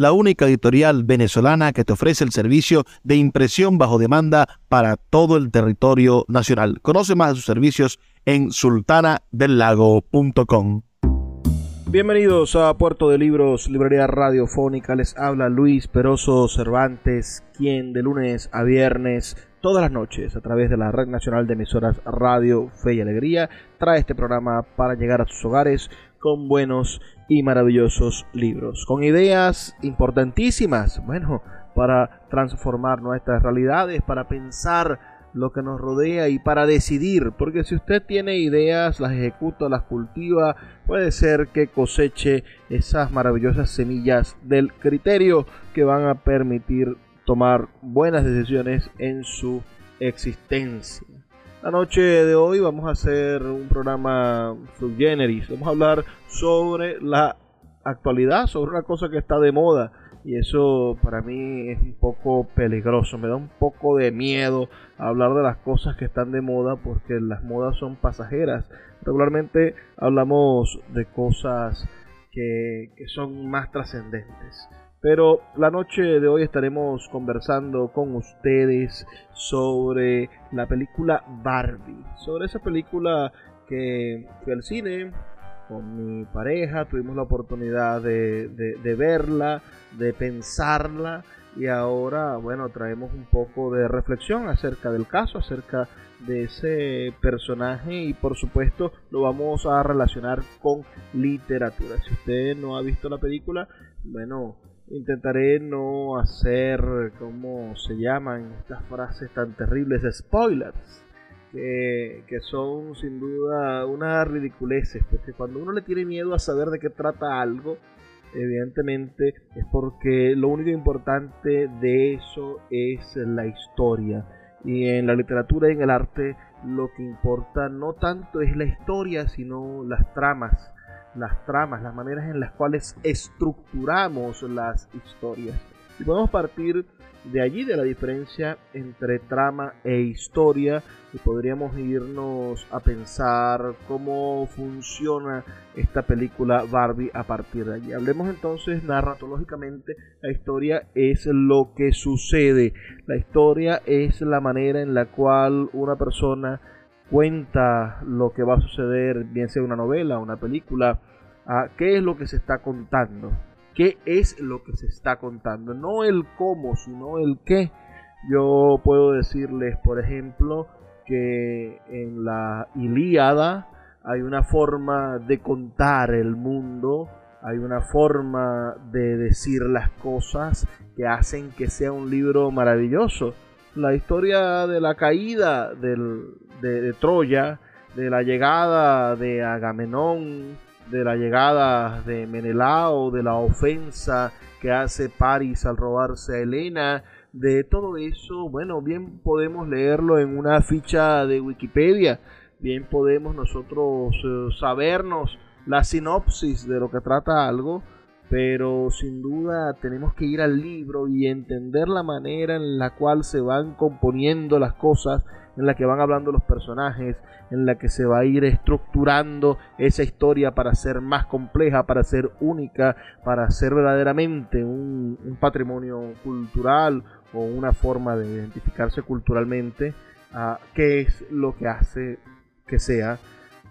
la única editorial venezolana que te ofrece el servicio de impresión bajo demanda para todo el territorio nacional. Conoce más de sus servicios en sultanadelago.com. Bienvenidos a Puerto de Libros, Librería Radiofónica. Les habla Luis Peroso Cervantes, quien de lunes a viernes, todas las noches, a través de la Red Nacional de Emisoras Radio Fe y Alegría, trae este programa para llegar a sus hogares con buenos y maravillosos libros, con ideas importantísimas, bueno, para transformar nuestras realidades, para pensar lo que nos rodea y para decidir, porque si usted tiene ideas, las ejecuta, las cultiva, puede ser que coseche esas maravillosas semillas del criterio que van a permitir tomar buenas decisiones en su existencia. La noche de hoy vamos a hacer un programa subgeneris, vamos a hablar sobre la actualidad, sobre una cosa que está de moda y eso para mí es un poco peligroso, me da un poco de miedo hablar de las cosas que están de moda porque las modas son pasajeras. Regularmente hablamos de cosas que, son más trascendentes. Pero la noche de hoy estaremos conversando con ustedes sobre la película Barbie, sobre esa película que fue al cine, con mi pareja, tuvimos la oportunidad de, de, verla, de pensarla y ahora, bueno, traemos un poco de reflexión acerca del caso, acerca de ese personaje y por supuesto lo vamos a relacionar con literatura. Si usted no ha visto la película, bueno, intentaré no hacer, ¿cómo se llaman estas frases tan terribles? Spoilers que, son sin duda unas ridiculeces, porque cuando uno le tiene miedo a saber de qué trata algo, evidentemente es porque lo único importante de eso es la historia. Y en la literatura y en el arte lo que importa no tanto es la historia, sino las tramas, las tramas, las maneras en las cuales estructuramos las historias. Y podemos partir de allí, de la diferencia entre trama e historia, y podríamos irnos a pensar cómo funciona esta película Barbie a partir de allí. Hablemos entonces narratológicamente, la historia es lo que sucede, la historia es la manera en la cual una persona cuenta lo que va a suceder, bien sea una novela, una película, qué es lo que se está contando qué es lo que se está contando, no el cómo, sino el qué. Yo puedo decirles, por ejemplo, que en la Ilíada hay una forma de contar el mundo, hay una forma de decir las cosas que hacen que sea un libro maravilloso. La historia de la caída de, de Troya, de la llegada de Agamenón, de la llegada de Menelao, de la ofensa que hace París al robarse a Helena, de todo eso, bueno, bien podemos leerlo en una ficha de Wikipedia, bien podemos nosotros eh, sabernos la sinopsis de lo que trata algo, pero sin duda tenemos que ir al libro y entender la manera en la cual se van componiendo las cosas, en la que van hablando los personajes, en la que se va a ir estructurando esa historia para ser más compleja, para ser única, para ser verdaderamente un, patrimonio cultural o una forma de identificarse culturalmente, a qué es lo que hace que sea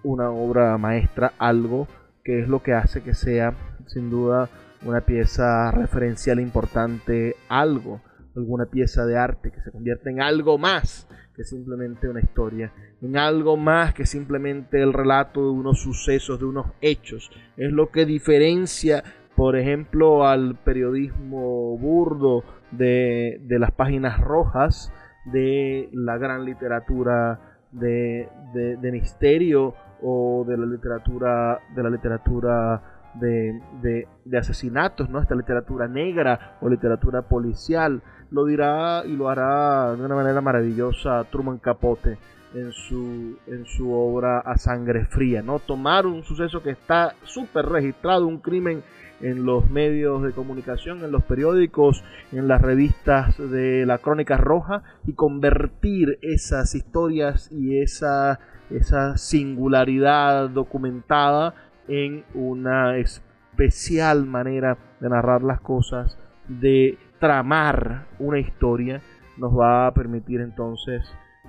una obra maestra, algo que es lo que hace que sea sin duda una pieza referencial importante, algo, alguna pieza de arte que se convierte en algo más que simplemente una historia, en algo más que simplemente el relato de unos sucesos, de unos hechos. Es lo que diferencia, por ejemplo, al periodismo burdo de, las páginas rojas, de la gran literatura de, de, misterio o de la literatura de la literatura de, asesinatos, ¿no? Esta literatura negra o literatura policial lo dirá y lo hará de una manera maravillosa Truman Capote en su, en su obra A Sangre Fría, ¿no? Tomar un suceso que está súper registrado, un crimen en los medios de comunicación, en los periódicos, en las revistas de la Crónica Roja y convertir esas historias y esa, esa singularidad documentada en una especial manera de narrar las cosas, de tramar una historia nos va a permitir entonces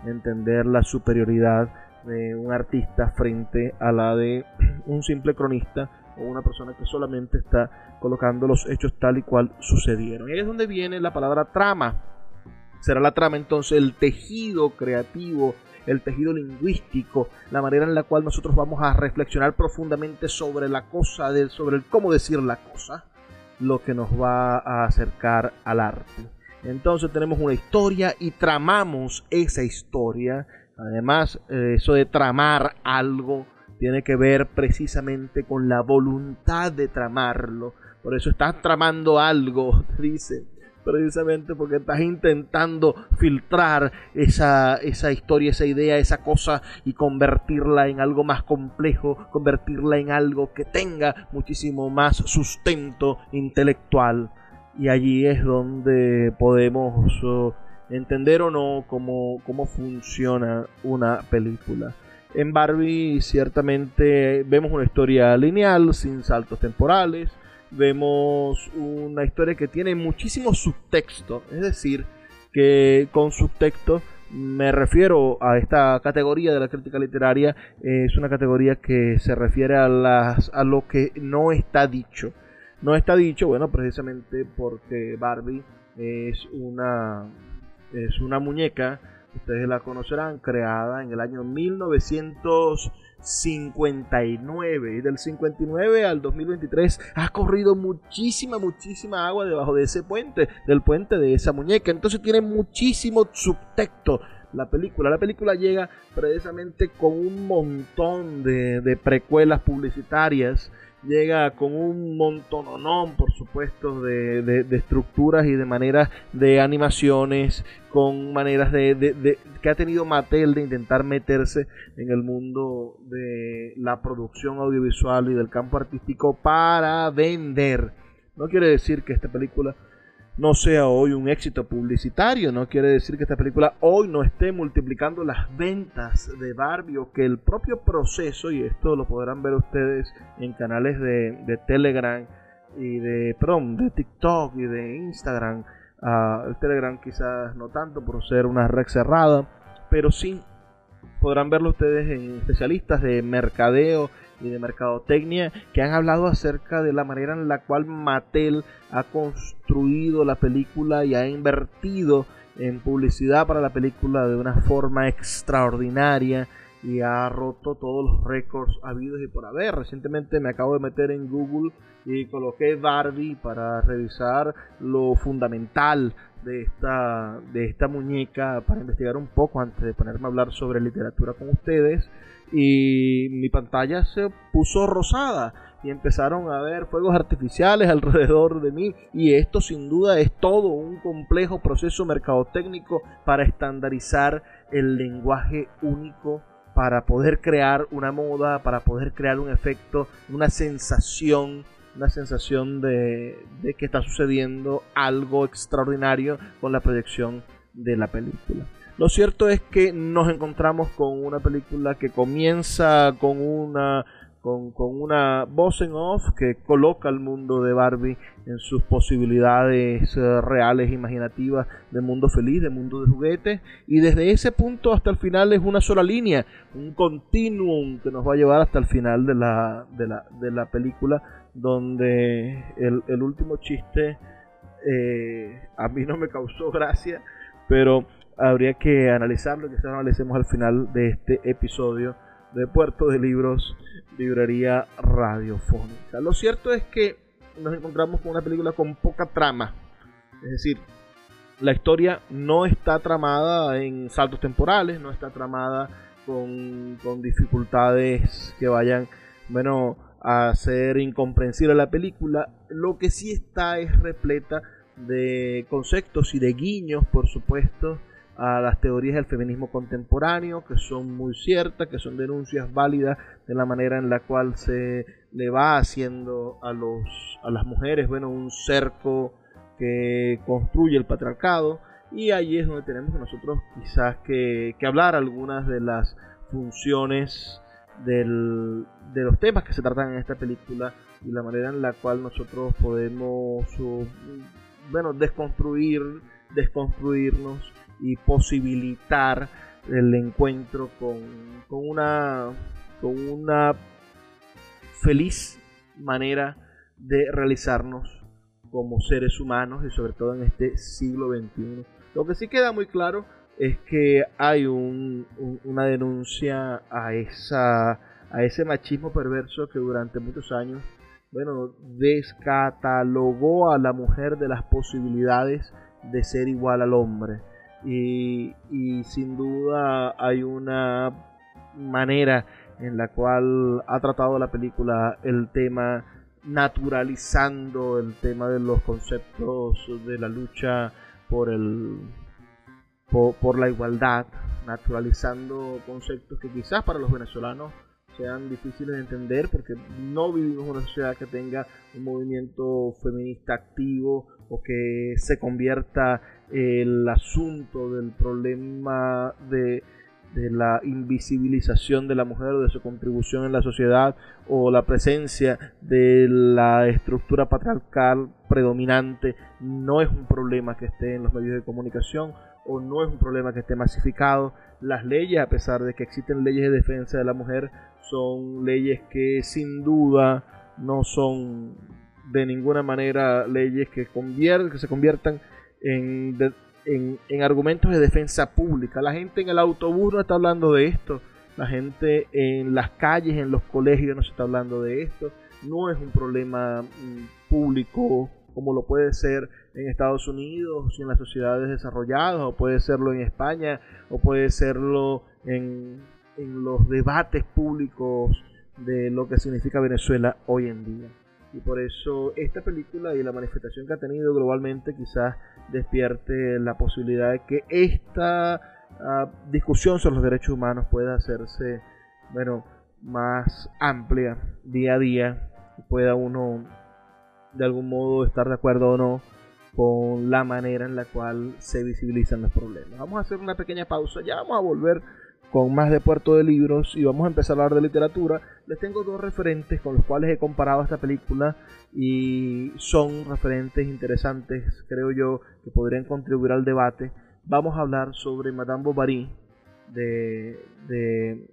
entender la superioridad de un artista frente a la de un simple cronista o una persona que solamente está colocando los hechos tal y cual sucedieron. Y ahí es donde viene la palabra trama. Será la trama entonces el tejido creativo, el tejido lingüístico, la manera en la cual nosotros vamos a reflexionar profundamente sobre la cosa, sobre el cómo decir la cosa, lo que nos va a acercar al arte. Entonces tenemos una historia y tramamos esa historia. Además, eh, eso de tramar algo tiene que ver precisamente con la voluntad de tramarlo. Por eso estás tramando algo, dice precisamente porque estás intentando filtrar esa, esa historia, esa idea, esa cosa y convertirla en algo más complejo, convertirla en algo que tenga muchísimo más sustento intelectual. Y allí es donde podemos oh, entender o no cómo, cómo funciona una película. En Barbie ciertamente vemos una historia lineal, sin saltos temporales, vemos una historia que tiene muchísimo subtexto, es decir, que con subtexto me refiero a esta categoría de la crítica literaria, es una categoría que se refiere a, las, a lo que no está dicho. No está dicho, bueno, precisamente porque Barbie es una, es una muñeca, ustedes la conocerán, creada en el año 1900. 59 y del 59 al 2023 ha corrido muchísima, muchísima agua debajo de ese puente, del puente de esa muñeca. Entonces tiene muchísimo subtexto la película. La película llega precisamente con un montón de, de precuelas publicitarias llega con un montononón, por supuesto, de, de, estructuras y de maneras de animaciones, con maneras de, que ha tenido Mattel de intentar meterse en el mundo de la producción audiovisual y del campo artístico para vender. No quiere decir que esta película no sea hoy un éxito publicitario. No quiere decir que esta película hoy no esté multiplicando las ventas de Barbie o que el propio proceso, y esto lo podrán ver ustedes en canales de, Telegram y de, perdón, de TikTok y de Instagram. Uh, el Telegram quizás no tanto por ser una red cerrada, pero sí podrán verlo ustedes en especialistas de mercadeo y de mercadotecnia que han hablado acerca de la manera en la cual Mattel ha construido la película y ha invertido en publicidad para la película de una forma extraordinaria y ha roto todos los récords habidos y por haber. Recientemente me acabo de meter en Google y coloqué Barbie para revisar lo fundamental de esta, de esta muñeca para investigar un poco antes de ponerme a hablar sobre literatura con ustedes y mi pantalla se puso rosada y empezaron a ver fuegos artificiales alrededor de mí y esto sin duda es todo un complejo proceso mercadotécnico para estandarizar el lenguaje único para poder crear una moda, para poder crear un efecto, una sensación, una sensación de, de que está sucediendo algo extraordinario con la proyección de la película. Lo cierto es que nos encontramos con una película que comienza con una con, una voz en off que coloca al mundo de Barbie en sus posibilidades eh, reales, imaginativas, de mundo feliz, de mundo de juguetes, y desde ese punto hasta el final es una sola línea, un continuum que nos va a llevar hasta el final de la, de la, de la película, donde el, último chiste eh, a mí no me causó gracia, pero habría que analizarlo, que lo analicemos al final de este episodio de Puerto de Libros, librería radiofónica. Lo cierto es que nos encontramos con una película con poca trama, es decir, la historia no está tramada en saltos temporales, no está tramada con, con dificultades que vayan, bueno, a hacer incomprensible la película. Lo que sí está es repleta de conceptos y de guiños, por supuesto, a las teorías del feminismo contemporáneo, que son muy ciertas, que son denuncias válidas de la manera en la cual se le va haciendo a, los, a las mujeres, bueno, un cerco que construye el patriarcado. Y ahí es donde tenemos nosotros quizás que, que hablar algunas de las funciones del, de los temas que se tratan en esta película y la manera en la cual nosotros podemos bueno, desconstruir, desconstruirnos y posibilitar el encuentro con, con, una, con una feliz manera de realizarnos como seres humanos y sobre todo en este siglo XXI. Lo que sí queda muy claro es que hay un, una denuncia a, esa, a ese machismo perverso que durante muchos años bueno, descatalogó a la mujer de las posibilidades de ser igual al hombre. Y, y, sin duda hay una manera en la cual ha tratado la película el tema naturalizando el tema de los conceptos de la lucha por el por, la igualdad, naturalizando conceptos que quizás para los venezolanos sean difíciles de entender porque no vivimos en una sociedad que tenga un movimiento feminista activo o que se convierta el asunto del problema de, de la invisibilización de la mujer o de su contribución en la sociedad o la presencia de la estructura patriarcal predominante no es un problema que esté en los medios de comunicación o no es un problema que esté masificado. Las leyes, a pesar de que existen leyes de defensa de la mujer, son leyes que sin duda no son de ninguna manera leyes que, que se conviertan en, en, argumentos de defensa pública. La gente en el autobús no está hablando de esto. La gente en las calles, en los colegios no se está hablando de esto. No es un problema mm, público como lo puede ser en Estados Unidos y en las sociedades desarrolladas, o puede serlo en España, o puede serlo en, en los debates públicos de lo que significa Venezuela hoy en día. Y por eso esta película y la manifestación que ha tenido globalmente quizás despierte la posibilidad de que esta ah, discusión sobre los derechos humanos pueda hacerse bueno, más amplia día a día y pueda uno de algún modo estar de acuerdo o no con la manera en la cual se visibilizan los problemas. Vamos a hacer una pequeña pausa, ya vamos a volver con más de Puerto de Libros y vamos a empezar a hablar de literatura. Les tengo dos referentes con los cuales he comparado esta película y son referentes interesantes, creo yo, que podrían contribuir al debate. Vamos a hablar sobre Madame Bovary de, de,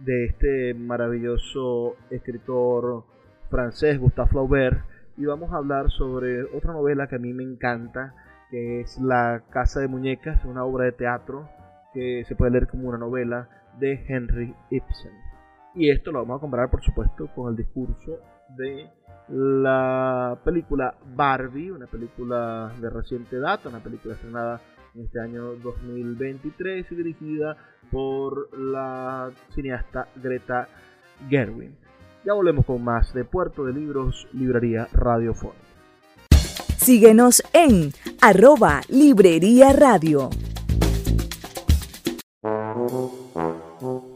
de este maravilloso escritor francés Gustave Flaubert y vamos a hablar sobre otra novela que a mí me encanta, que es La Casa de Muñecas, una obra de teatro que se puede leer como una novela de Henry Ibsen. Y esto lo vamos a comparar, por supuesto, con el discurso de la película Barbie, una película de reciente data, una película estrenada en este año 2023 y dirigida por la cineasta Greta Gerwin. Ya volvemos con más de Puerto de Libros, Librería Radiofónica. Síguenos en arroba Librería Radio.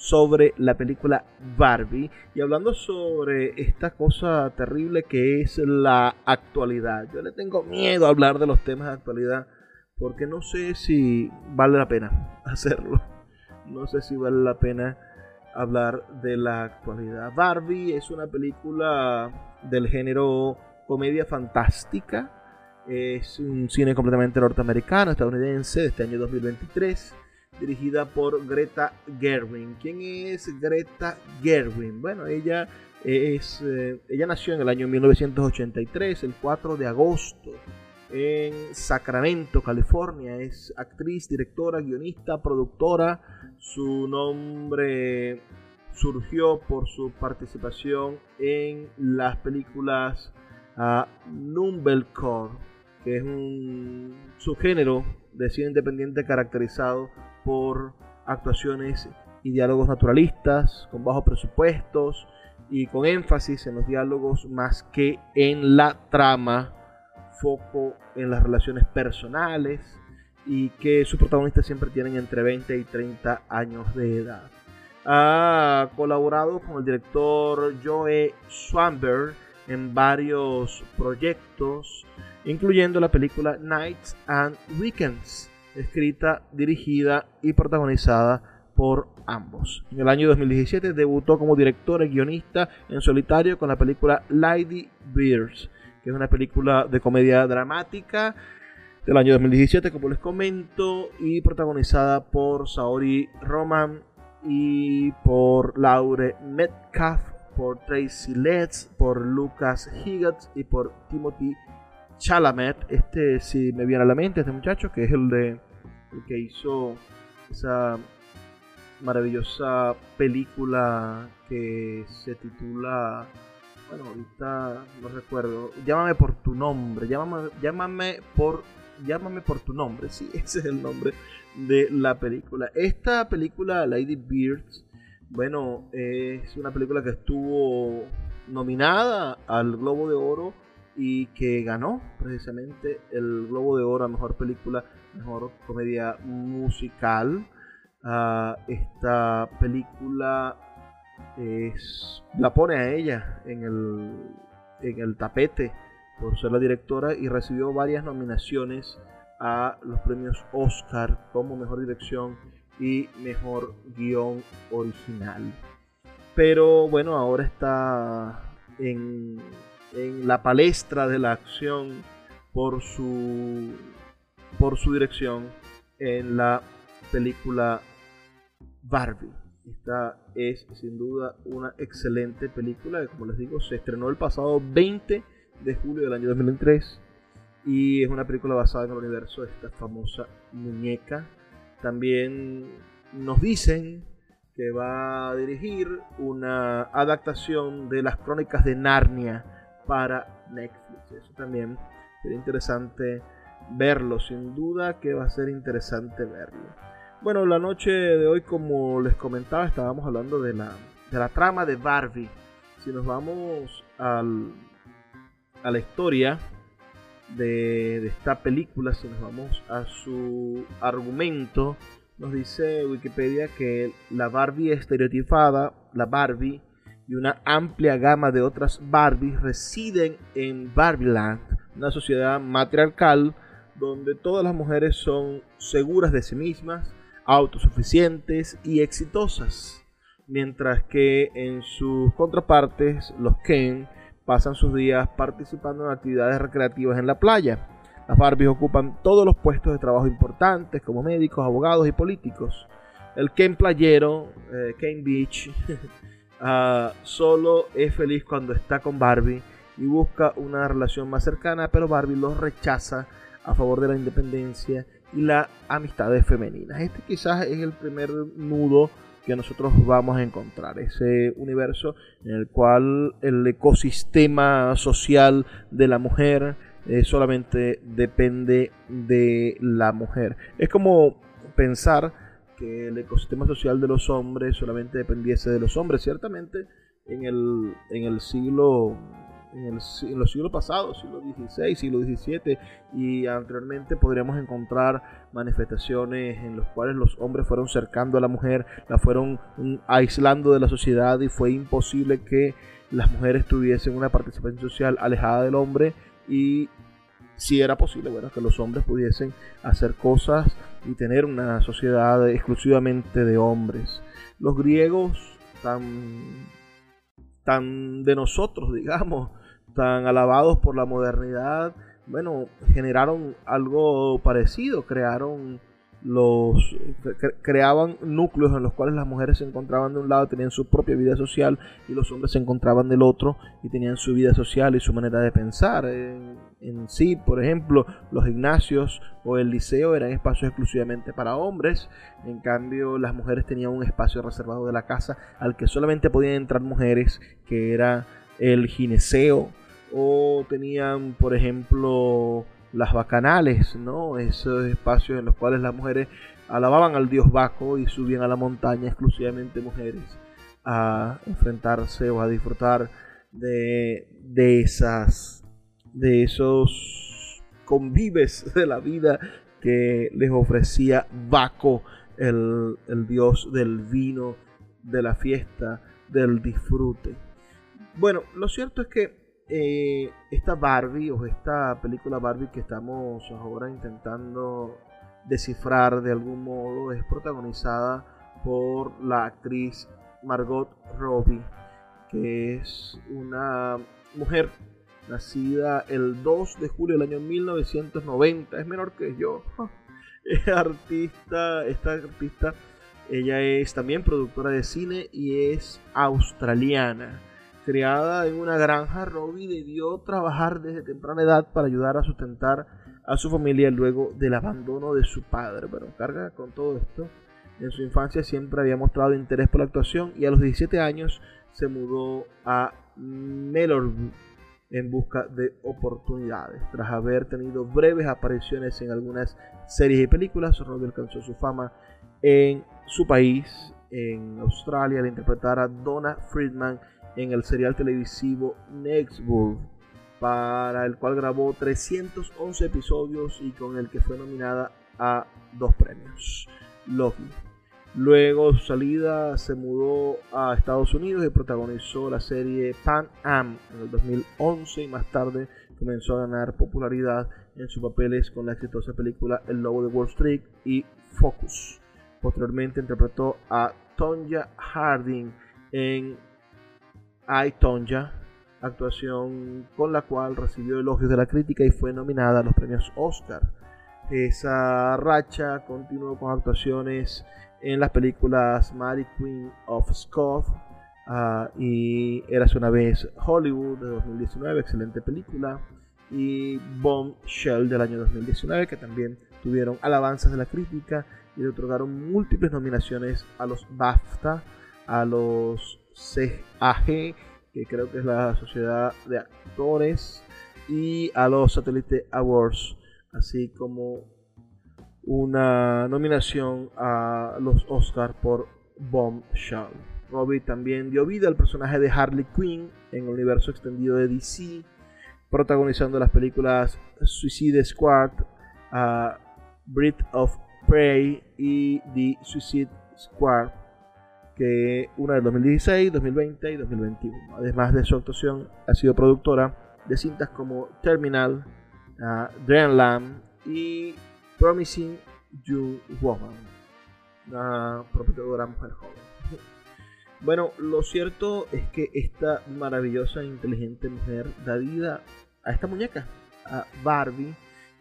sobre la película Barbie y hablando sobre esta cosa terrible que es la actualidad. Yo le tengo miedo a hablar de los temas de actualidad porque no sé si vale la pena hacerlo. No sé si vale la pena hablar de la actualidad. Barbie es una película del género comedia fantástica. Es un cine completamente norteamericano, estadounidense, de este año 2023 dirigida por Greta Gerwin. ¿Quién es Greta Gerwin? Bueno, ella es eh, ella nació en el año 1983, el 4 de agosto, en Sacramento, California. Es actriz, directora, guionista, productora. Su nombre surgió por su participación en las películas uh, Numbelcore, que es un subgénero de cine independiente caracterizado por actuaciones y diálogos naturalistas, con bajos presupuestos y con énfasis en los diálogos más que en la trama, foco en las relaciones personales y que sus protagonistas siempre tienen entre 20 y 30 años de edad. Ha colaborado con el director Joe Swanberg en varios proyectos, incluyendo la película Nights and Weekends, escrita, dirigida y protagonizada por ambos. En el año 2017 debutó como director y guionista en solitario con la película Lady Bears, que es una película de comedia dramática del año 2017, como les comento, y protagonizada por Saori Roman y por Laure Metcalf, por Tracy Letts, por Lucas Higgins y por Timothy Chalamet, este si me viene a la mente, este muchacho, que es el de el que hizo esa maravillosa película que se titula bueno ahorita no recuerdo. Llámame por tu nombre llámame, llámame por llámame por tu nombre. Sí ese es el nombre de la película. Esta película Lady Birds bueno es una película que estuvo nominada al Globo de Oro y que ganó precisamente el Globo de Oro a Mejor Película, Mejor Comedia Musical. Uh, esta película es, la pone a ella en el, en el tapete por ser la directora y recibió varias nominaciones a los premios Oscar como Mejor Dirección y Mejor Guión Original. Pero bueno, ahora está en en la palestra de la acción por su, por su dirección en la película Barbie. Esta es sin duda una excelente película como les digo se estrenó el pasado 20 de julio del año 2003 y es una película basada en el universo de esta famosa muñeca. También nos dicen que va a dirigir una adaptación de las crónicas de Narnia para Netflix. Eso también sería interesante verlo, sin duda que va a ser interesante verlo. Bueno, la noche de hoy, como les comentaba, estábamos hablando de la, de la trama de Barbie. Si nos vamos al, a la historia de, de, esta película, si nos vamos a su argumento, nos dice Wikipedia que la Barbie estereotipada, la Barbie y una amplia gama de otras Barbies residen en Barbieland, una sociedad matriarcal donde todas las mujeres son seguras de sí mismas, autosuficientes y exitosas, mientras que en sus contrapartes los Ken pasan sus días participando en actividades recreativas en la playa. Las Barbies ocupan todos los puestos de trabajo importantes como médicos, abogados y políticos. El Ken playero, eh, Ken Beach, Ah, solo es feliz cuando está con Barbie y busca una relación más cercana, pero Barbie lo rechaza a favor de la independencia y las amistades femeninas. Este quizás es el primer nudo que nosotros vamos a encontrar, ese universo en el cual el ecosistema social de la mujer eh, solamente depende de la mujer. Es como pensar que el ecosistema social de los hombres solamente dependiese de los hombres. Ciertamente en el, en el siglo en, los siglos pasados, siglo XVI, siglo XVII y anteriormente podríamos encontrar manifestaciones en las cuales los hombres fueron cercando a la mujer, la fueron mm, aislando de la sociedad y fue imposible que las mujeres tuviesen una participación social alejada del hombre y si era posible, bueno, que los hombres pudiesen hacer cosas y tener una sociedad exclusivamente de hombres. Los griegos tan tan de nosotros, digamos, tan alabados por la modernidad, bueno, generaron algo parecido, crearon los creaban núcleos en los cuales las mujeres se encontraban de un lado, tenían su propia vida social y los hombres se encontraban del otro y tenían su vida social y su manera de pensar. En, en sí, por ejemplo, los gimnasios o el liceo eran espacios exclusivamente para hombres, en cambio las mujeres tenían un espacio reservado de la casa al que solamente podían entrar mujeres, que era el gineceo o tenían, por ejemplo, las bacanales, ¿no? Esos espacios en los cuales las mujeres alababan al dios Baco y subían a la montaña exclusivamente mujeres a enfrentarse o a disfrutar de, de esas de esos convives de la vida que les ofrecía Baco, el, el dios del vino, de la fiesta, del disfrute. Bueno, lo cierto es que eh, esta Barbie o esta película Barbie que estamos ahora intentando descifrar de algún modo es protagonizada por la actriz Margot Robbie, que es una mujer nacida el 2 de julio del año 1990, es menor que yo. Es artista, esta artista, ella es también productora de cine y es australiana Criada en una granja, Robbie debió trabajar desde temprana edad para ayudar a sustentar a su familia luego del abandono de su padre. Pero carga con todo esto. En su infancia siempre había mostrado interés por la actuación y a los 17 años se mudó a Melbourne en busca de oportunidades. Tras haber tenido breves apariciones en algunas series y películas, Robbie alcanzó su fama en su país, en Australia, al interpretar a Donna Friedman en el serial televisivo Nextburg, para el cual grabó 311 episodios y con el que fue nominada a dos premios. Loki. Luego su salida se mudó a Estados Unidos y protagonizó la serie Pan Am en el 2011 y más tarde comenzó a ganar popularidad en sus papeles con la exitosa película El Lobo de Wall Street y Focus. Posteriormente interpretó a Tonya Harding en I, Tonja, actuación con la cual recibió elogios de la crítica y fue nominada a los premios Oscar. Esa racha continuó con actuaciones en las películas Mary Queen of Scots uh, y Eras una vez Hollywood de 2019, excelente película, y Bombshell del año 2019, que también tuvieron alabanzas de la crítica y le otorgaron múltiples nominaciones a los BAFTA, a los CAG, que creo que es la Sociedad de Actores, y a los Satellite Awards, así como una nominación a los Oscars por Bombshell. Robbie también dio vida al personaje de Harley Quinn en el universo extendido de DC, protagonizando las películas Suicide Squad, uh, Breath of Prey y The Suicide Squad que una del 2016, 2020 y 2021. Además de su actuación, ha sido productora de cintas como Terminal, uh, Dreamland y Promising Young Woman, una prometedora mujer joven. Bueno, lo cierto es que esta maravillosa e inteligente mujer da vida a esta muñeca, a Barbie,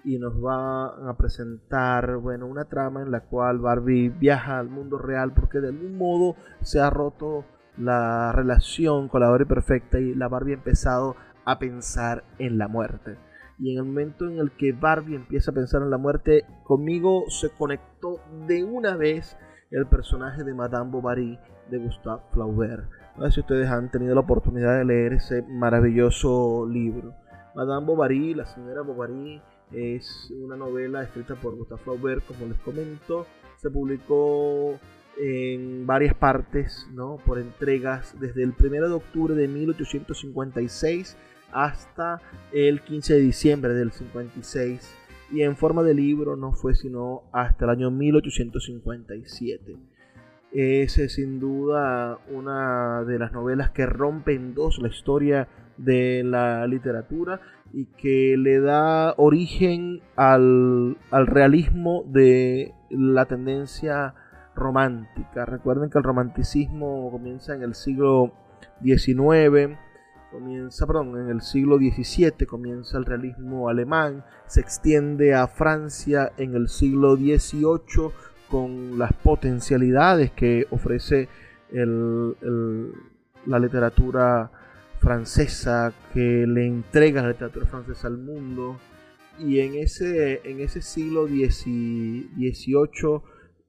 y nos va a presentar bueno una trama en la cual Barbie viaja al mundo real porque de algún modo se ha roto la relación con la Barbie perfecta y la Barbie ha empezado a pensar en la muerte y en el momento en el que Barbie empieza a pensar en la muerte, conmigo se conectó de una vez el personaje de Madame Bovary de Gustave Flaubert. A ver si ustedes han tenido la oportunidad de leer ese maravilloso libro. Madame Bovary, la señora Bovary, es una novela escrita por Gustave Flaubert, como les comento. Se publicó en varias partes, ¿no? por entregas, desde el 1 de octubre de 1856 hasta el 15 de diciembre del 56 y en forma de libro no fue sino hasta el año 1857. Es eh, sin duda una de las novelas que rompe en dos la historia de la literatura y que le da origen al, al realismo de la tendencia romántica. Recuerden que el romanticismo comienza en el siglo XIX, comienza, perdón, en el siglo XVII comienza el realismo alemán, se extiende a Francia en el siglo XVIII con las potencialidades que ofrece la literatura francesa, que le entrega la literatura francesa al mundo. Y en ese, en ese siglo XVIII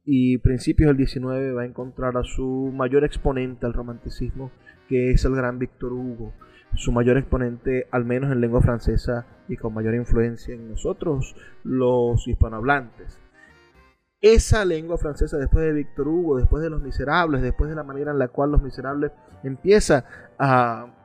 y principios del XIX va a encontrar a su mayor exponente al romanticismo, que es el gran Víctor Hugo su mayor exponente, al menos en lengua francesa, y con mayor influencia en nosotros, los hispanohablantes. Esa lengua francesa, después de Víctor Hugo, después de Los Miserables, después de la manera en la cual Los Miserables empieza a,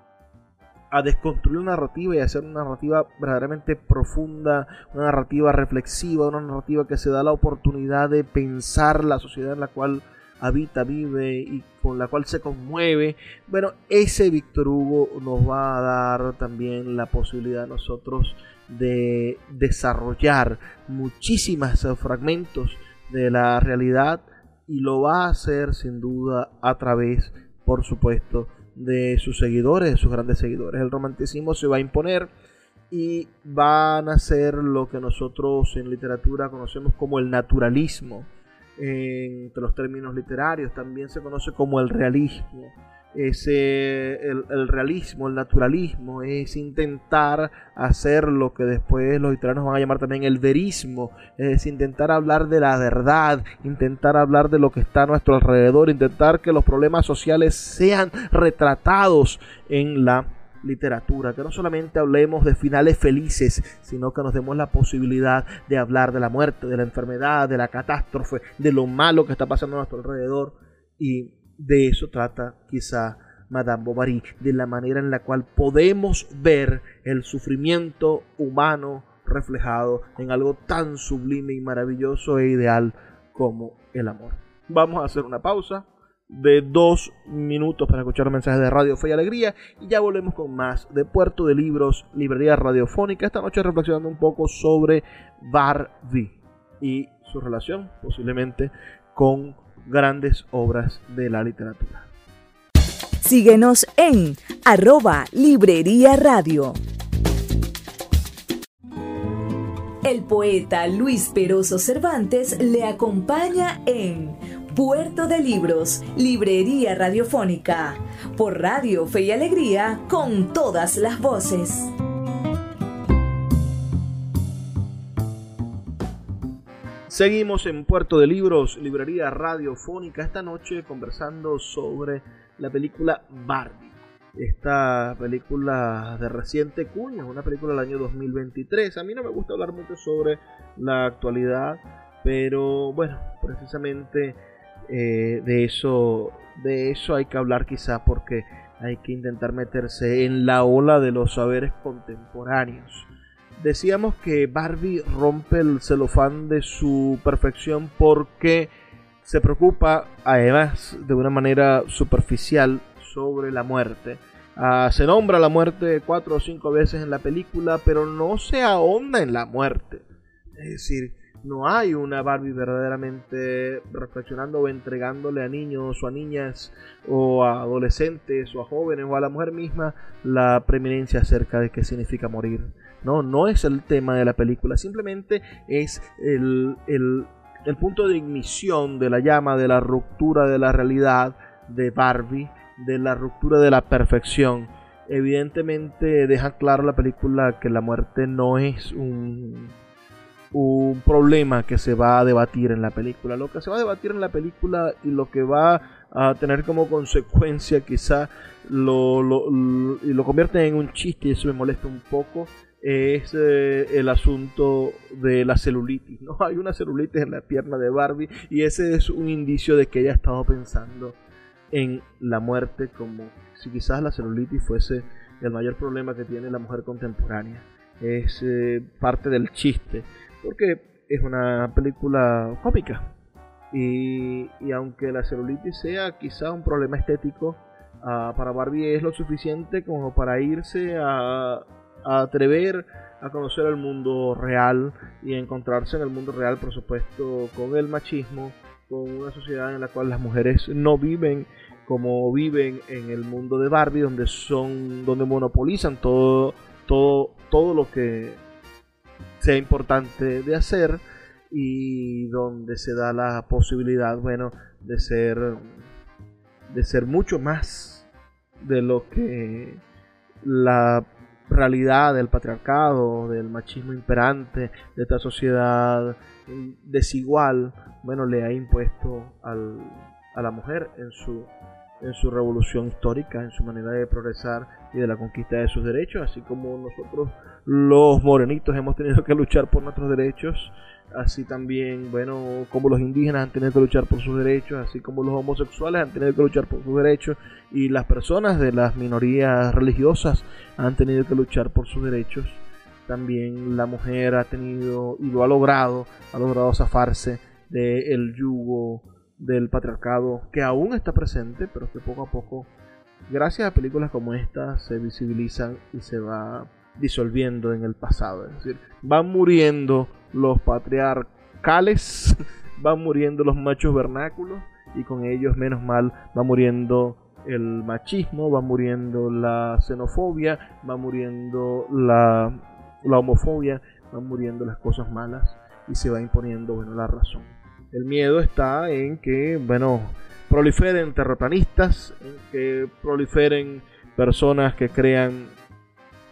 a desconstruir una narrativa y a hacer una narrativa verdaderamente profunda, una narrativa reflexiva, una narrativa que se da la oportunidad de pensar la sociedad en la cual habita, vive y con la cual se conmueve. Bueno, ese Víctor Hugo nos va a dar también la posibilidad a nosotros de desarrollar muchísimos fragmentos de la realidad y lo va a hacer sin duda a través, por supuesto, de sus seguidores, de sus grandes seguidores. El romanticismo se va a imponer y van a ser lo que nosotros en literatura conocemos como el naturalismo entre los términos literarios, también se conoce como el realismo. Ese, el, realismo, el naturalismo, es intentar hacer lo que después los italianos van a llamar también el verismo, es intentar hablar de la verdad, intentar hablar de lo que está a nuestro alrededor, intentar que los problemas sociales sean retratados en la literatura, que no solamente hablemos de finales felices, sino que nos demos la posibilidad de hablar de la muerte, de la enfermedad, de la catástrofe, de lo malo que está pasando a nuestro alrededor. Y de eso trata quizá Madame Bovary, de la manera en la cual podemos ver el sufrimiento humano reflejado en algo tan sublime y maravilloso e ideal como el amor. Vamos a hacer una pausa de dos minutos para escuchar mensajes de Radio Fe y Alegría y ya volvemos con más de Puerto de Libros, Librería Radiofónica, esta noche reflexionando un poco sobre Barbie y su relación posiblemente con grandes obras de la literatura. Síguenos en arroba Librería Radio. El poeta Luis Peroso Cervantes le acompaña en Puerto de Libros, Librería Radiofónica, por Radio Fe y Alegría, con todas las voces. Seguimos en Puerto de Libros, Librería Radiofónica, esta noche conversando sobre la película Barbie. Esta película de reciente cuña, una película del año 2023. A mí no me gusta hablar mucho sobre la actualidad, pero bueno, precisamente eh, de eso de eso hay que hablar quizá porque hay que intentar meterse en la ola de los saberes contemporáneos. Decíamos que Barbie rompe el celofán de su perfección porque se preocupa, además de una manera superficial, sobre la muerte. Ah, se nombra la muerte cuatro o cinco veces en la película, pero no se ahonda en la muerte. Es decir, no hay una Barbie verdaderamente reflexionando o entregándole a niños o a niñas o a adolescentes o a jóvenes o a la mujer misma la preeminencia acerca de qué significa morir. No, no es el tema de la película, simplemente es el, el, el punto de ignición de la llama, de la ruptura de la realidad de Barbie, de la ruptura de la perfección Evidentemente deja claro la película que la muerte no es un, un problema que se va a debatir en la película. Lo que se va a debatir en la película y lo que va a tener como consecuencia quizá lo, lo, lo convierte en un chiste y eso me molesta un poco es eh, el asunto de la celulitis. ¿no? Hay una celulitis en la pierna de Barbie y ese es un indicio de que ella ha estado pensando en la muerte como si quizás la celulitis fuese el mayor problema que tiene la mujer contemporánea. Es eh, parte del chiste, porque es una película cómica. Y, aunque la celulitis sea quizás un problema estético, ah, para Barbie es lo suficiente como para irse a atrever a conocer el mundo real y encontrarse en el mundo real, por supuesto, con el machismo, con una sociedad en la cual las mujeres no viven como viven en el mundo de Barbie, donde son, donde monopolizan todo, todo, todo lo que sea importante de hacer y donde se da la posibilidad, bueno, de ser, de ser mucho más de lo que la realidad del patriarcado, del machismo imperante, de esta sociedad desigual, bueno, le ha impuesto al, a la mujer en su, en su revolución histórica, en su manera de progresar y de la conquista de sus derechos, así como nosotros los morenitos hemos tenido que luchar por nuestros derechos así también, bueno, como los indígenas han tenido que luchar por sus derechos, así como los homosexuales han tenido que luchar por sus derechos y las personas de las minorías religiosas han tenido que luchar por sus derechos. También la mujer ha tenido y lo ha logrado, ha logrado zafarse del yugo del patriarcado que aún está presente, pero que poco a poco, gracias a películas como esta, se visibilizan y se va disolviendo en el pasado. Es decir, van muriendo los patriarcales, van muriendo los machos vernáculos y con ellos, menos mal, va muriendo el machismo, va muriendo la xenofobia, va muriendo la, la homofobia, van muriendo las cosas malas y se va imponiendo, bueno, la razón. El miedo está en que, bueno, proliferen terraplanistas, en que proliferen personas que crean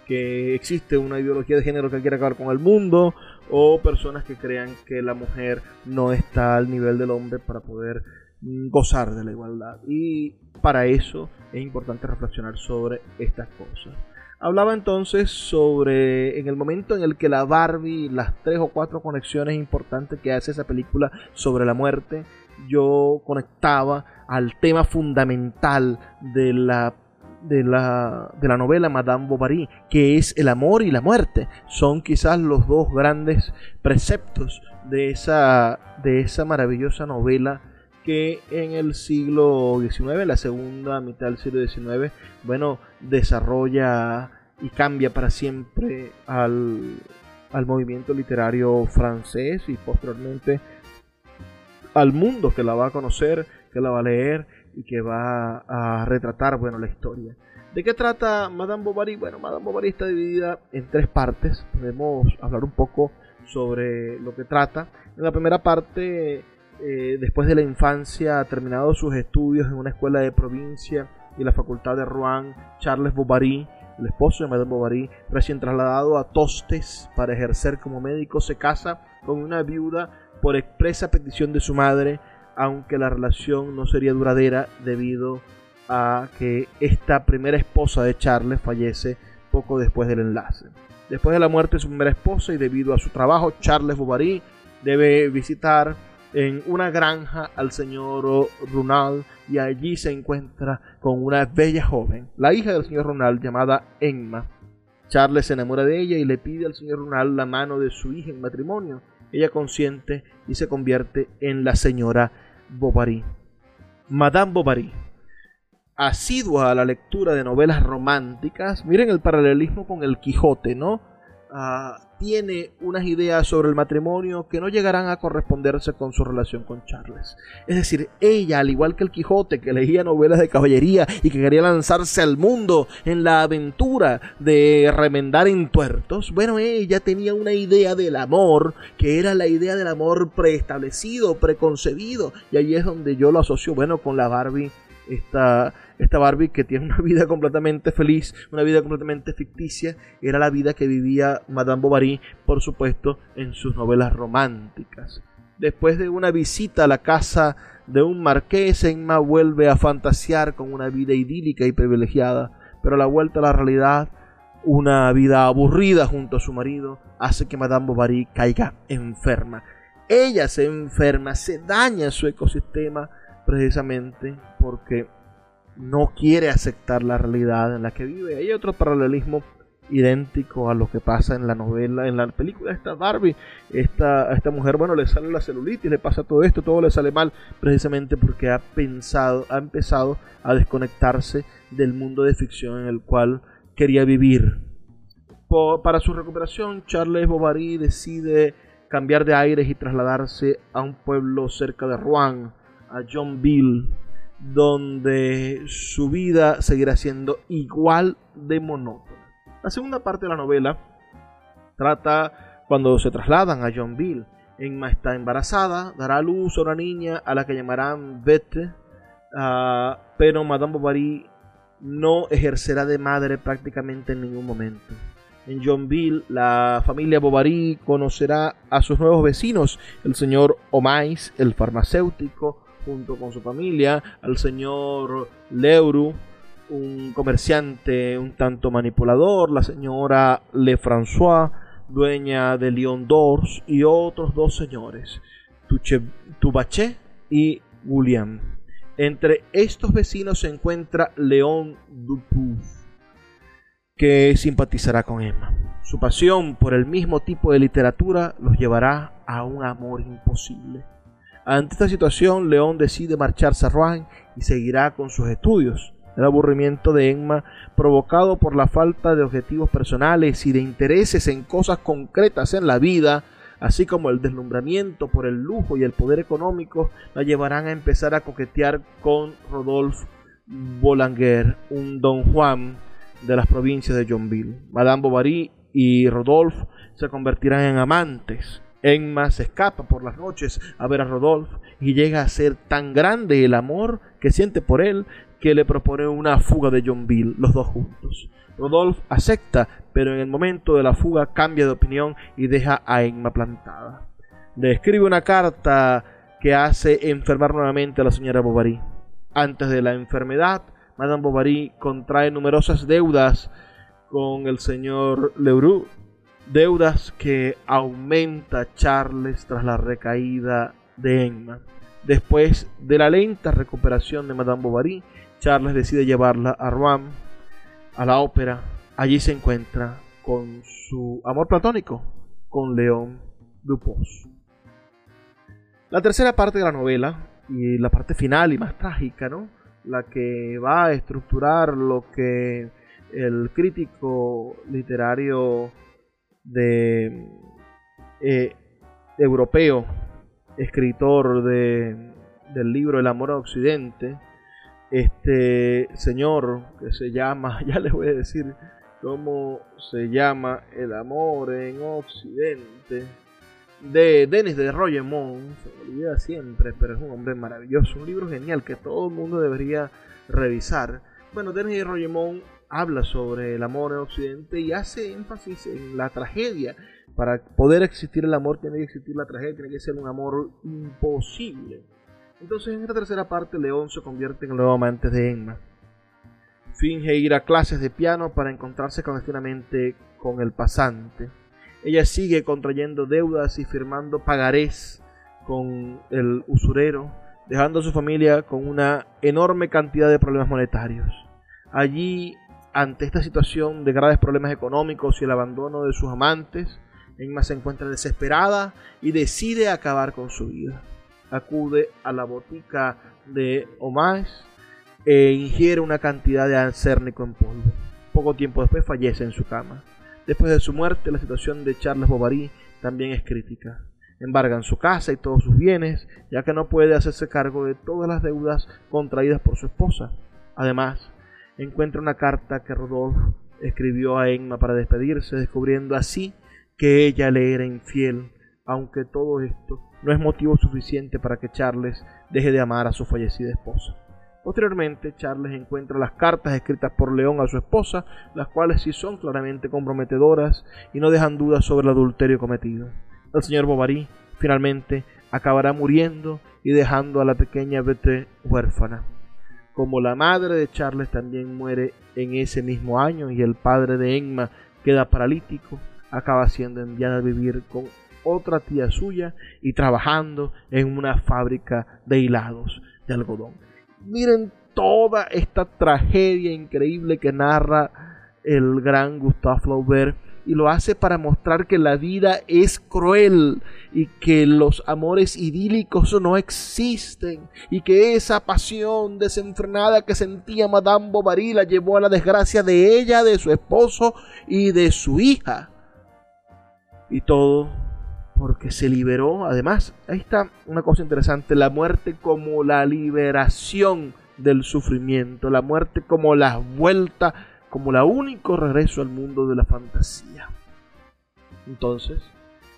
que existe una ideología de género que quiere acabar con el mundo, o personas que crean que la mujer no está al nivel del hombre para poder mm, gozar de la igualdad. Y para eso es importante reflexionar sobre estas cosas. Hablaba entonces sobre en el momento en el que la Barbie, las tres o cuatro conexiones importantes que hace esa película sobre la muerte, yo conectaba al tema fundamental de la de la, de la novela Madame Bovary, que es el amor y la muerte. Son quizás los dos grandes preceptos de esa, de esa maravillosa novela que en el siglo XIX, la segunda mitad del siglo XIX, bueno, desarrolla y cambia para siempre al, al movimiento literario francés y posteriormente al mundo que la va a conocer, que la va a leer y que va a retratar bueno, la historia. ¿De qué trata Madame Bovary? Bueno, Madame Bovary está dividida en tres partes. Podemos hablar un poco sobre lo que trata. En la primera parte, eh, después de la infancia, terminado sus estudios en una escuela de provincia y la facultad de Rouen, Charles Bovary, el esposo de Madame Bovary, recién trasladado a Tostes para ejercer como médico, se casa con una viuda por expresa petición de su madre, aunque la relación no sería duradera debido a que esta primera esposa de Charles fallece poco después del enlace. Después de la muerte de su primera esposa y debido a su trabajo, Charles Bovary debe visitar en una granja al señor Ronald y allí se encuentra con una bella joven, la hija del señor Ronald llamada Emma. Charles se enamora de ella y le pide al señor Ronald la mano de su hija en matrimonio. Ella consiente y se convierte en la señora Bovary. Madame Bovary, asidua a la lectura de novelas románticas, miren el paralelismo con el Quijote, ¿no? Ah, tiene unas ideas sobre el matrimonio que no llegarán a corresponderse con su relación con Charles. Es decir, ella, al igual que el Quijote, que leía novelas de caballería y que quería lanzarse al mundo en la aventura de remendar entuertos, bueno, ella tenía una idea del amor, que era la idea del amor preestablecido, preconcebido, y ahí es donde yo lo asocio, bueno, con la Barbie esta, esta Barbie que tiene una vida completamente feliz, una vida completamente ficticia, era la vida que vivía Madame Bovary, por supuesto, en sus novelas románticas. Después de una visita a la casa de un marqués, Emma vuelve a fantasear con una vida idílica y privilegiada, pero la vuelta a la realidad, una vida aburrida junto a su marido, hace que Madame Bovary caiga enferma. Ella se enferma, se daña su ecosistema precisamente porque no quiere aceptar la realidad en la que vive. Hay otro paralelismo idéntico a lo que pasa en la novela, en la película esta Barbie, esta, esta mujer, bueno, le sale la celulitis, le pasa todo esto, todo le sale mal, precisamente porque ha pensado, ha empezado a desconectarse del mundo de ficción en el cual quería vivir. para su recuperación, Charles Bovary decide cambiar de aires y trasladarse a un pueblo cerca de Rouen, a Johnville, donde su vida seguirá siendo igual de monótona. La segunda parte de la novela trata cuando se trasladan a Johnville. Emma está embarazada, dará a luz a una niña a la que llamarán Bette, ah, pero Madame Bovary no ejercerá de madre prácticamente en ningún momento. En Johnville, la familia Bovary conocerá a sus nuevos vecinos, el señor Omais, el farmacéutico, junto con su familia, al señor Leroux, un comerciante un tanto manipulador, la señora Lefrançois, dueña de Lyon d'Ors, y otros dos señores, Tubaché y William. Entre estos vecinos se encuentra León Dupuis, que simpatizará con Emma. Su pasión por el mismo tipo de literatura los llevará a un amor imposible. Ante esta situación, León decide marcharse a Rouen y seguirá con sus estudios. El aburrimiento de Emma, provocado por la falta de objetivos personales y de intereses en cosas concretas en la vida, así como el deslumbramiento por el lujo y el poder económico, la llevarán a empezar a coquetear con Rodolphe Boulanger, un don Juan de las provincias de Johnville. Madame Bovary y Rodolphe se convertirán en amantes. Emma se escapa por las noches a ver a Rodolphe y llega a ser tan grande el amor que siente por él que le propone una fuga de Johnville, los dos juntos. Rodolphe acepta, pero en el momento de la fuga cambia de opinión y deja a Emma plantada. Le escribe una carta que hace enfermar nuevamente a la señora Bovary. Antes de la enfermedad, Madame Bovary contrae numerosas deudas con el señor Leroux, deudas que aumenta Charles tras la recaída de Emma. Después de la lenta recuperación de Madame Bovary, Charles decide llevarla a Rouen, a la ópera. Allí se encuentra con su amor platónico, con León Dupos. La tercera parte de la novela, y la parte final y más trágica, ¿no? La que va a estructurar lo que el crítico literario de eh, europeo, escritor de, del libro El amor a Occidente, este señor que se llama, ya les voy a decir cómo se llama El amor en Occidente, de Denis de Rogemont, se me olvida siempre, pero es un hombre maravilloso, un libro genial que todo el mundo debería revisar. Bueno, Denis de Rogemont habla sobre el amor en Occidente y hace énfasis en la tragedia. Para poder existir el amor tiene que existir la tragedia, tiene que ser un amor imposible. Entonces en esta tercera parte León se convierte en el nuevo amante de Emma. Finge ir a clases de piano para encontrarse clandestinamente con el pasante. Ella sigue contrayendo deudas y firmando pagarés con el usurero, dejando a su familia con una enorme cantidad de problemas monetarios. Allí ante esta situación de graves problemas económicos y el abandono de sus amantes, Emma se encuentra desesperada y decide acabar con su vida. Acude a la botica de Omás e ingiere una cantidad de arsenico en polvo. Poco tiempo después fallece en su cama. Después de su muerte, la situación de Charles Bovary también es crítica. Embargan su casa y todos sus bienes, ya que no puede hacerse cargo de todas las deudas contraídas por su esposa. Además, encuentra una carta que Rodolfo escribió a Emma para despedirse, descubriendo así que ella le era infiel, aunque todo esto no es motivo suficiente para que Charles deje de amar a su fallecida esposa. Posteriormente, Charles encuentra las cartas escritas por León a su esposa, las cuales sí son claramente comprometedoras y no dejan dudas sobre el adulterio cometido. El señor Bovary finalmente acabará muriendo y dejando a la pequeña Bete huérfana. Como la madre de Charles también muere en ese mismo año y el padre de Emma queda paralítico, acaba siendo enviada a vivir con otra tía suya y trabajando en una fábrica de hilados de algodón. Miren toda esta tragedia increíble que narra el gran Gustave Flaubert y lo hace para mostrar que la vida es cruel y que los amores idílicos no existen y que esa pasión desenfrenada que sentía Madame Bovary la llevó a la desgracia de ella, de su esposo y de su hija. Y todo porque se liberó. Además, ahí está una cosa interesante, la muerte como la liberación del sufrimiento, la muerte como la vuelta, como la único regreso al mundo de la fantasía. Entonces,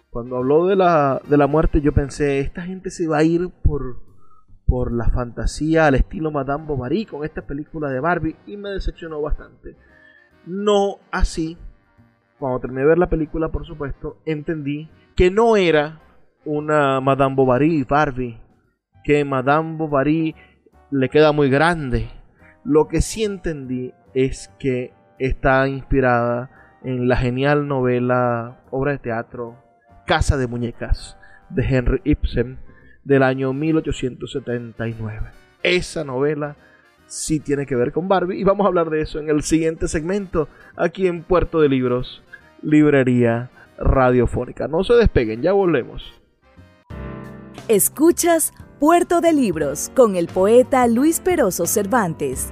cuando habló de la, de la muerte, yo pensé, esta gente se va a ir por, por la fantasía al estilo Madame Bovary con esta película de Barbie y me decepcionó bastante. No así. Cuando terminé de ver la película, por supuesto, entendí que no era una Madame Bovary Barbie, que Madame Bovary le queda muy grande. Lo que sí entendí es que está inspirada en la genial novela, obra de teatro, Casa de Muñecas, de Henry Ibsen, del año 1879. Esa novela sí tiene que ver con Barbie y vamos a hablar de eso en el siguiente segmento, aquí en Puerto de Libros, Librería radiofónica. No se despeguen, ya volvemos. Escuchas Puerto de Libros con el poeta Luis Peroso Cervantes.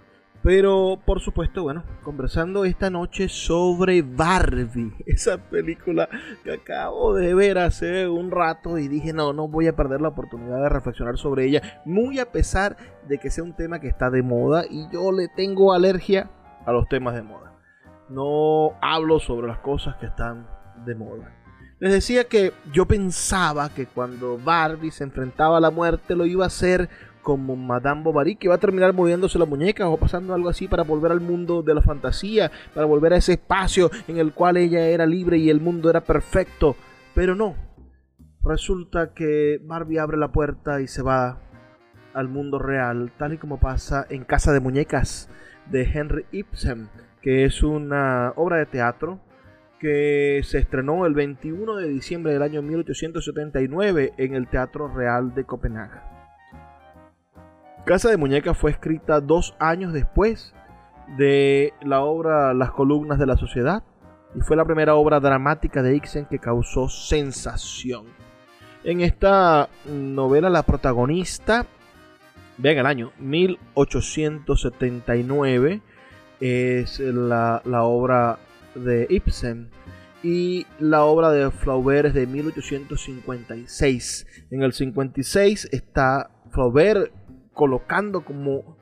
pero por supuesto, bueno, conversando esta noche sobre Barbie, esa película que acabo de ver hace un rato y dije, no, no voy a perder la oportunidad de reflexionar sobre ella, muy a pesar de que sea un tema que está de moda y yo le tengo alergia a los temas de moda. No hablo sobre las cosas que están de moda. Les decía que yo pensaba que cuando Barbie se enfrentaba a la muerte lo iba a hacer como Madame Bovary, que va a terminar moviéndose la muñeca o pasando algo así para volver al mundo de la fantasía, para volver a ese espacio en el cual ella era libre y el mundo era perfecto. Pero no. Resulta que Barbie abre la puerta y se va al mundo real, tal y como pasa en Casa de Muñecas de Henry Ibsen, que es una obra de teatro que se estrenó el 21 de diciembre del año 1879 en el Teatro Real de Copenhague. Casa de Muñecas fue escrita dos años después de la obra Las columnas de la sociedad y fue la primera obra dramática de Ibsen que causó sensación. En esta novela la protagonista, vean el año, 1879, es la, la obra de Ibsen y la obra de Flaubert es de 1856. En el 56 está Flaubert colocando como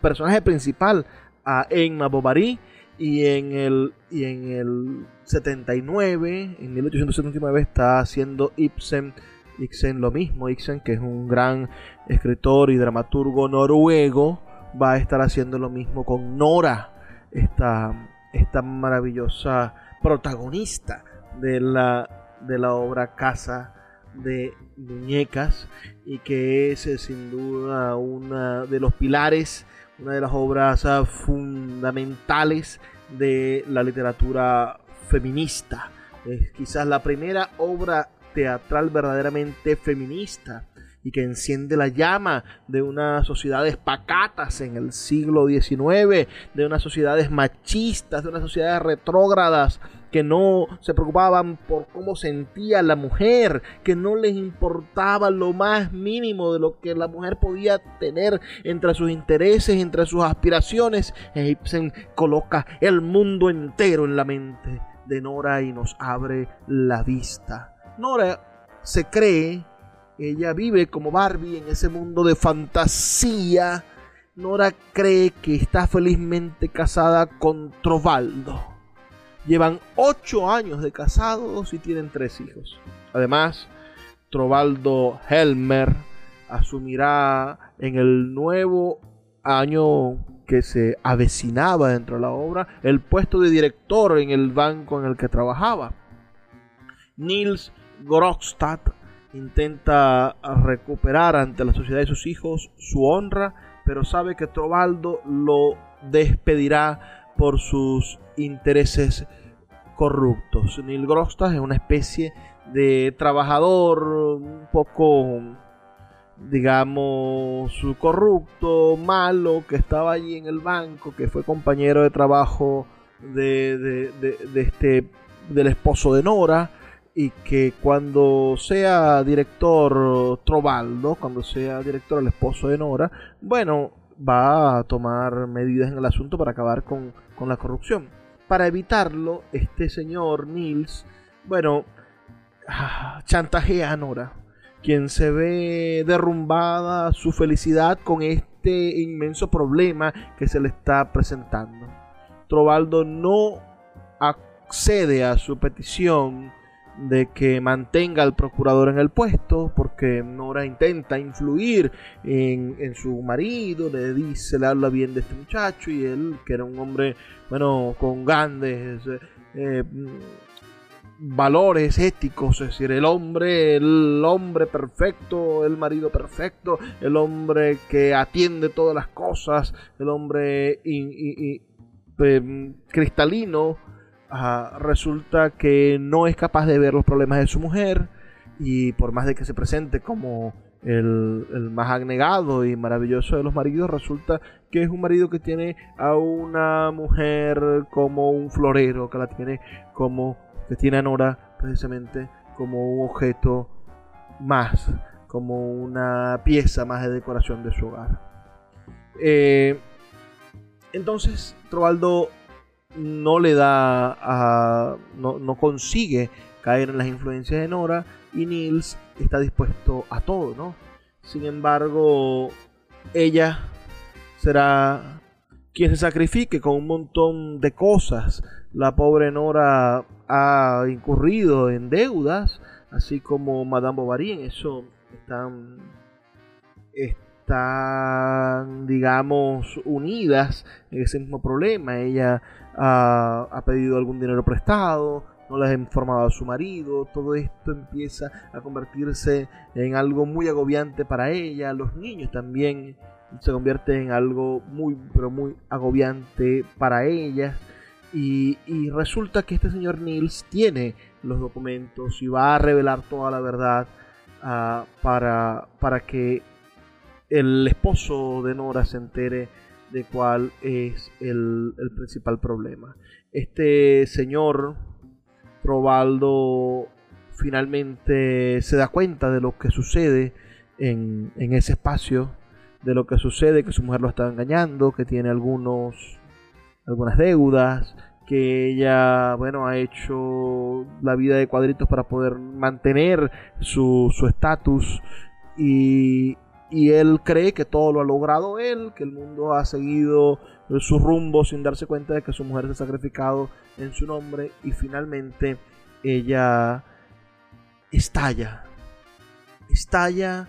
personaje principal a Emma Bovary y en el y en el 79, en 1879 está haciendo Ibsen Ibsen lo mismo, Ibsen que es un gran escritor y dramaturgo noruego, va a estar haciendo lo mismo con Nora, esta, esta maravillosa protagonista de la, de la obra Casa de muñecas y que es eh, sin duda una de los pilares, una de las obras ah, fundamentales de la literatura feminista. Es quizás la primera obra teatral verdaderamente feminista y que enciende la llama de unas sociedades pacatas en el siglo XIX, de unas sociedades machistas, de unas sociedades retrógradas que no se preocupaban por cómo sentía la mujer, que no les importaba lo más mínimo de lo que la mujer podía tener entre sus intereses, entre sus aspiraciones. E coloca el mundo entero en la mente de Nora y nos abre la vista. Nora se cree, ella vive como Barbie en ese mundo de fantasía. Nora cree que está felizmente casada con Trovaldo. Llevan ocho años de casados y tienen tres hijos. Además, Trovaldo Helmer asumirá en el nuevo año que se avecinaba dentro de la obra el puesto de director en el banco en el que trabajaba. Nils Grokstad intenta recuperar ante la sociedad de sus hijos su honra, pero sabe que Trovaldo lo despedirá por sus intereses corruptos. Nils Grokstad es una especie de trabajador un poco digamos, corrupto, malo, que estaba allí en el banco, que fue compañero de trabajo de, de, este, del esposo de Nora, y que cuando sea director Trovaldo, cuando sea director el esposo de Nora, bueno, va a tomar medidas en el asunto para acabar con, con la corrupción. Para evitarlo, este señor Nils, bueno, ah, chantajea a Nora quien se ve derrumbada su felicidad con este inmenso problema que se le está presentando. Trovaldo no accede a su petición de que mantenga al procurador en el puesto, porque Nora intenta influir en, su marido, le dice, le habla bien de este muchacho, y él, que era un hombre, bueno, con grandes eh, valores éticos, es decir, el hombre, el hombre perfecto, el marido perfecto, el hombre que atiende todas las cosas, el hombre em, cristalino, resulta que no es capaz de ver los problemas de su mujer y por más de que se presente como el, el, más abnegado y maravilloso de los maridos, resulta que es un marido que tiene a una mujer como un florero, que la tiene como que tiene a Nora precisamente como un objeto más, como una pieza más de decoración de su hogar. Eh, entonces, Trovaldo no le da a, no, no, consigue caer en las influencias de Nora y Nils está dispuesto a todo, ¿no? Sin embargo, ella será quien se sacrifique con un montón de cosas. La pobre Nora ha incurrido en deudas, así como Madame Bovary, en eso están, están digamos, unidas en ese mismo problema. Ella ha, pedido algún dinero prestado, no le ha informado a su marido, todo esto empieza a convertirse en algo muy agobiante para ella, los niños también se convierten en algo muy, pero muy agobiante para ellas y, resulta que este señor Nils tiene los documentos y va a revelar toda la verdad ah, para, para que el esposo de Nora se entere de cuál es el, principal problema. Este señor Probaldo finalmente se da cuenta de lo que sucede en, en ese espacio, de lo que sucede, que su mujer lo está engañando, que tiene algunos algunas deudas, que ella, bueno, ha hecho la vida de cuadritos para poder mantener su estatus y, y él cree que todo lo ha logrado él, que el mundo ha seguido su rumbo sin darse cuenta de que su mujer se ha sacrificado en su nombre y finalmente ella estalla, estalla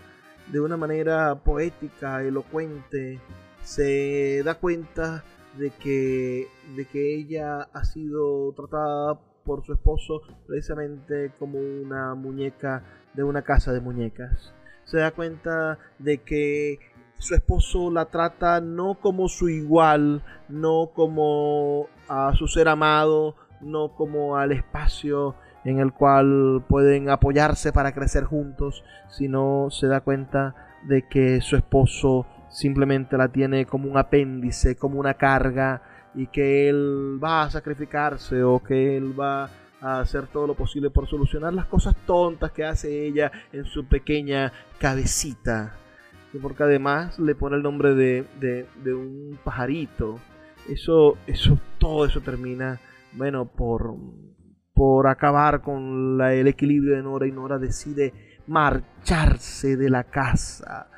de una manera poética, elocuente, se da cuenta de que, de que ella ha sido tratada por su esposo precisamente como una muñeca de una casa de muñecas. Se da cuenta de que su esposo la trata no como su igual, no como a su ser amado, no como al espacio en el cual pueden apoyarse para crecer juntos, sino se da cuenta de que su esposo simplemente la tiene como un apéndice, como una carga, y que él va a sacrificarse o que él va a hacer todo lo posible por solucionar las cosas tontas que hace ella en su pequeña cabecita. Porque además le pone el nombre de, de, un pajarito. Eso, eso, todo eso termina, bueno, por, por acabar con el equilibrio de Nora y Nora decide marcharse de la casa.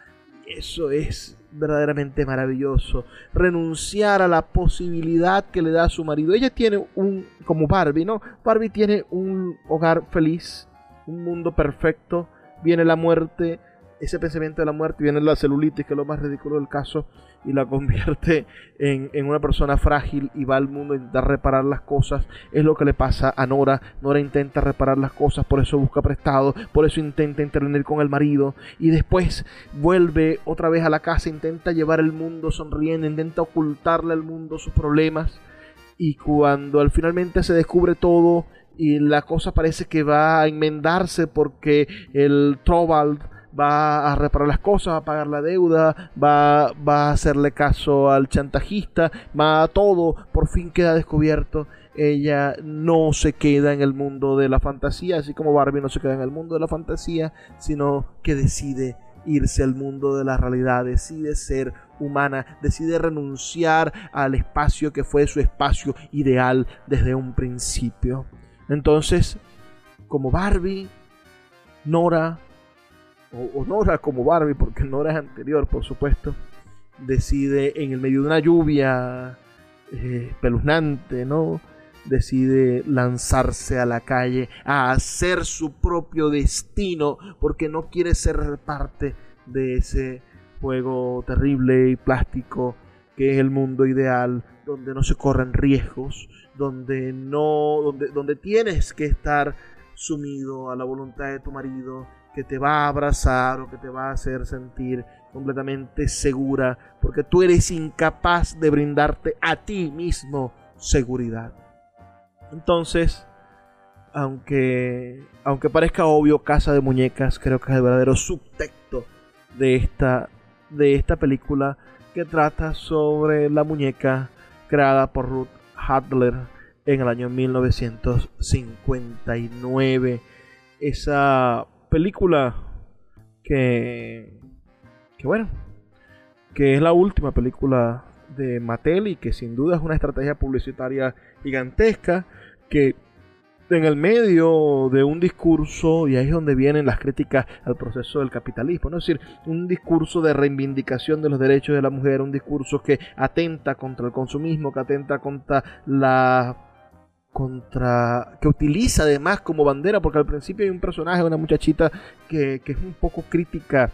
Eso es verdaderamente maravilloso. Renunciar a la posibilidad que le da a su marido. Ella tiene un, como Barbie, ¿no? Barbie tiene un hogar feliz, un mundo perfecto. Viene la muerte, ese pensamiento de la muerte, viene la celulitis, que es lo más ridículo del caso y la convierte en, una persona frágil y va al mundo a intentar reparar las cosas. Es lo que le pasa a Nora. Nora intenta reparar las cosas, por eso busca prestado, por eso intenta intervenir con el marido y después vuelve otra vez a la casa, intenta llevar el mundo sonriendo, intenta ocultarle al mundo sus problemas y cuando al finalmente se descubre todo y la cosa parece que va a enmendarse porque el Trovald va a reparar las cosas, va a pagar la deuda, va, va a hacerle caso al chantajista, va a todo, por fin queda descubierto. Ella no se queda en el mundo de la fantasía, así como Barbie no se queda en el mundo de la fantasía, sino que decide irse al mundo de la realidad, decide ser humana, decide renunciar al espacio que fue su espacio ideal desde un principio. Entonces, como Barbie, Nora o, Nora como Barbie, porque Nora es anterior, por supuesto, decide en el medio de una lluvia eh, espeluznante, ¿no? Decide lanzarse a la calle a hacer su propio destino porque no quiere ser parte de ese juego terrible y plástico que es el mundo ideal donde no se corren riesgos, donde no donde, donde tienes que estar sumido a la voluntad de tu marido que te va a abrazar o que te va a hacer sentir completamente segura, porque tú eres incapaz de brindarte a ti mismo seguridad. Entonces, aunque, aunque parezca obvio, Casa de Muñecas, creo que es el verdadero subtexto de esta, de esta película que trata sobre la muñeca creada por Ruth Hadler en el año 1959. Esa película que, bueno, que es la última película de Mattel y que sin duda es una estrategia publicitaria gigantesca que en el medio de un discurso, y ahí es donde vienen las críticas al proceso del capitalismo, ¿no? es decir, un discurso de reivindicación de los derechos de la mujer, un discurso que atenta contra el consumismo, que atenta contra la contra que utiliza además como bandera porque al principio hay un personaje una muchachita que, es un poco crítica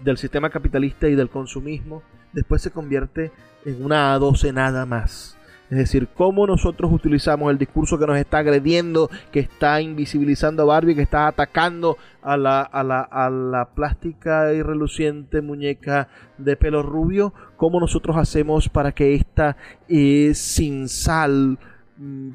del sistema capitalista y del consumismo después se convierte en una a nada más. Es decir, cómo nosotros utilizamos el discurso que nos está agrediendo, que está invisibilizando a Barbie, que está atacando a la, a la, a la plástica y reluciente muñeca de pelo rubio, cómo nosotros hacemos para que esta eh, sin sal,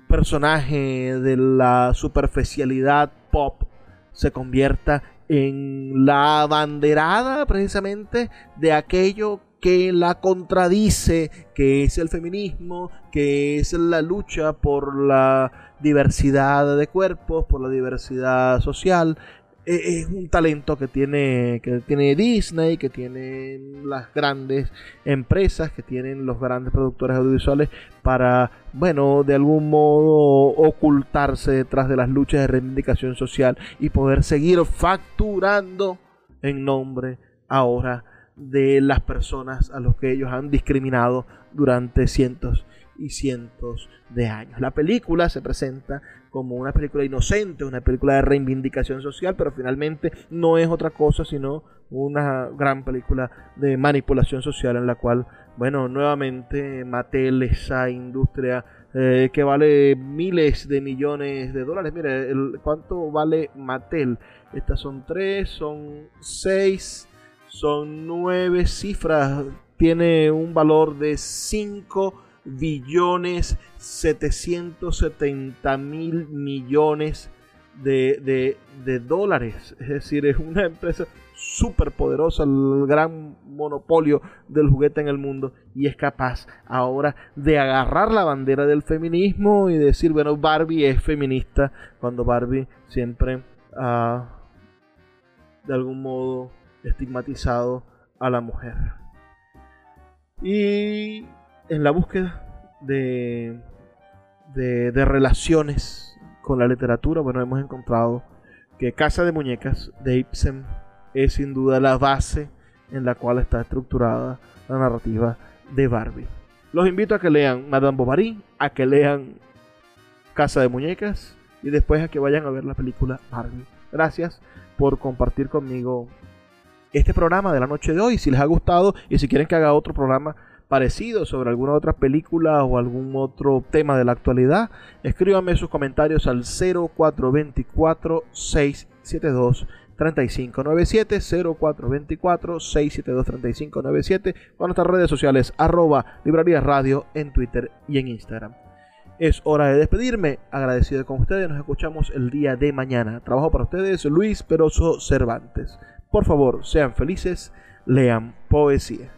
personaje de la superficialidad pop se convierta en la abanderada precisamente de aquello que la contradice, que es el feminismo, que es la lucha por la diversidad de cuerpos, por la diversidad social, es un talento que tiene, que tiene Disney, que tienen las grandes empresas, que tienen los grandes productores audiovisuales para, bueno, de algún modo ocultarse detrás de las luchas de reivindicación social y poder seguir facturando en nombre ahora de las personas a los que ellos han discriminado durante cientos y cientos La película se presenta como una película inocente, una película de reivindicación social, pero finalmente no es otra cosa sino una gran película de manipulación social en la cual, bueno, nuevamente Mattel, esa industria eh, que vale miles de millones de dólares. Mire, el, ¿cuánto vale Mattel? Estas son tres, son seis, son nueve cifras. Tiene un valor de cinco billones 770 mil millones de, de, dólares. Es decir, es una empresa súper poderosa, el gran monopolio del juguete en el mundo y es capaz ahora de agarrar la bandera del feminismo y decir, bueno, Barbie es feminista, cuando Barbie siempre ha de algún modo estigmatizado a la mujer. Y en la búsqueda de, de, relaciones con la literatura, bueno, hemos encontrado que Casa de Muñecas de Ibsen es sin duda la base en la cual está estructurada la narrativa de Barbie. Los invito a que lean Madame Bovary, a que lean Casa de Muñecas y después a que vayan a ver la película Barbie. Gracias por compartir conmigo este programa de la noche de hoy. Si les ha gustado y si quieren que haga otro programa parecido sobre alguna otra película o algún otro tema de la actualidad, escríbanme sus comentarios al 0424 672 3597 0424 672 3597 o nuestras redes sociales arroba librería radio en Twitter y en Instagram. Es hora de despedirme, agradecido con ustedes, nos escuchamos el día de mañana. Trabajo para ustedes Luis Peroso Cervantes. Por favor, sean felices, lean poesía.